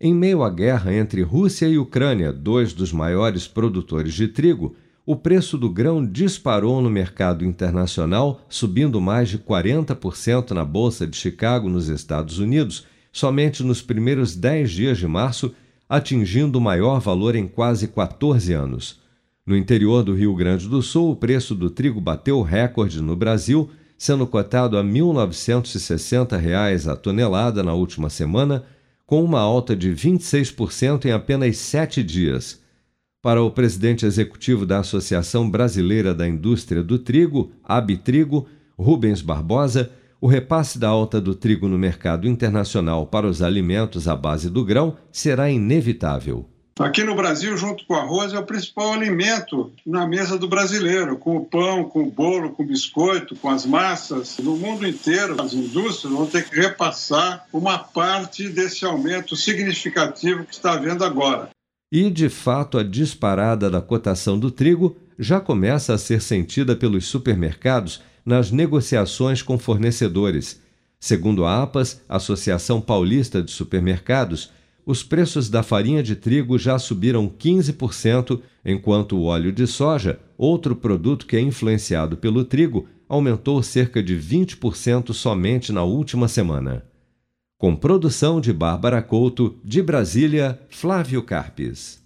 Em meio à guerra entre Rússia e Ucrânia, dois dos maiores produtores de trigo, o preço do grão disparou no mercado internacional, subindo mais de 40% na Bolsa de Chicago, nos Estados Unidos, somente nos primeiros 10 dias de março, atingindo o maior valor em quase 14 anos. No interior do Rio Grande do Sul, o preço do trigo bateu recorde no Brasil, sendo cotado a 1.960 reais a tonelada na última semana com uma alta de 26% em apenas sete dias. Para o presidente executivo da Associação Brasileira da Indústria do Trigo, Abitrigo, Rubens Barbosa, o repasse da alta do trigo no mercado internacional para os alimentos à base do grão será inevitável. Aqui no Brasil, junto com o arroz, é o principal alimento na mesa do brasileiro, com o pão, com o bolo, com o biscoito, com as massas. No mundo inteiro, as indústrias vão ter que repassar uma parte desse aumento significativo que está havendo agora. E, de fato, a disparada da cotação do trigo já começa a ser sentida pelos supermercados nas negociações com fornecedores. Segundo a APAS, Associação Paulista de Supermercados, os preços da farinha de trigo já subiram 15%, enquanto o óleo de soja, outro produto que é influenciado pelo trigo, aumentou cerca de 20% somente na última semana. Com produção de Bárbara Couto, de Brasília, Flávio Carpes.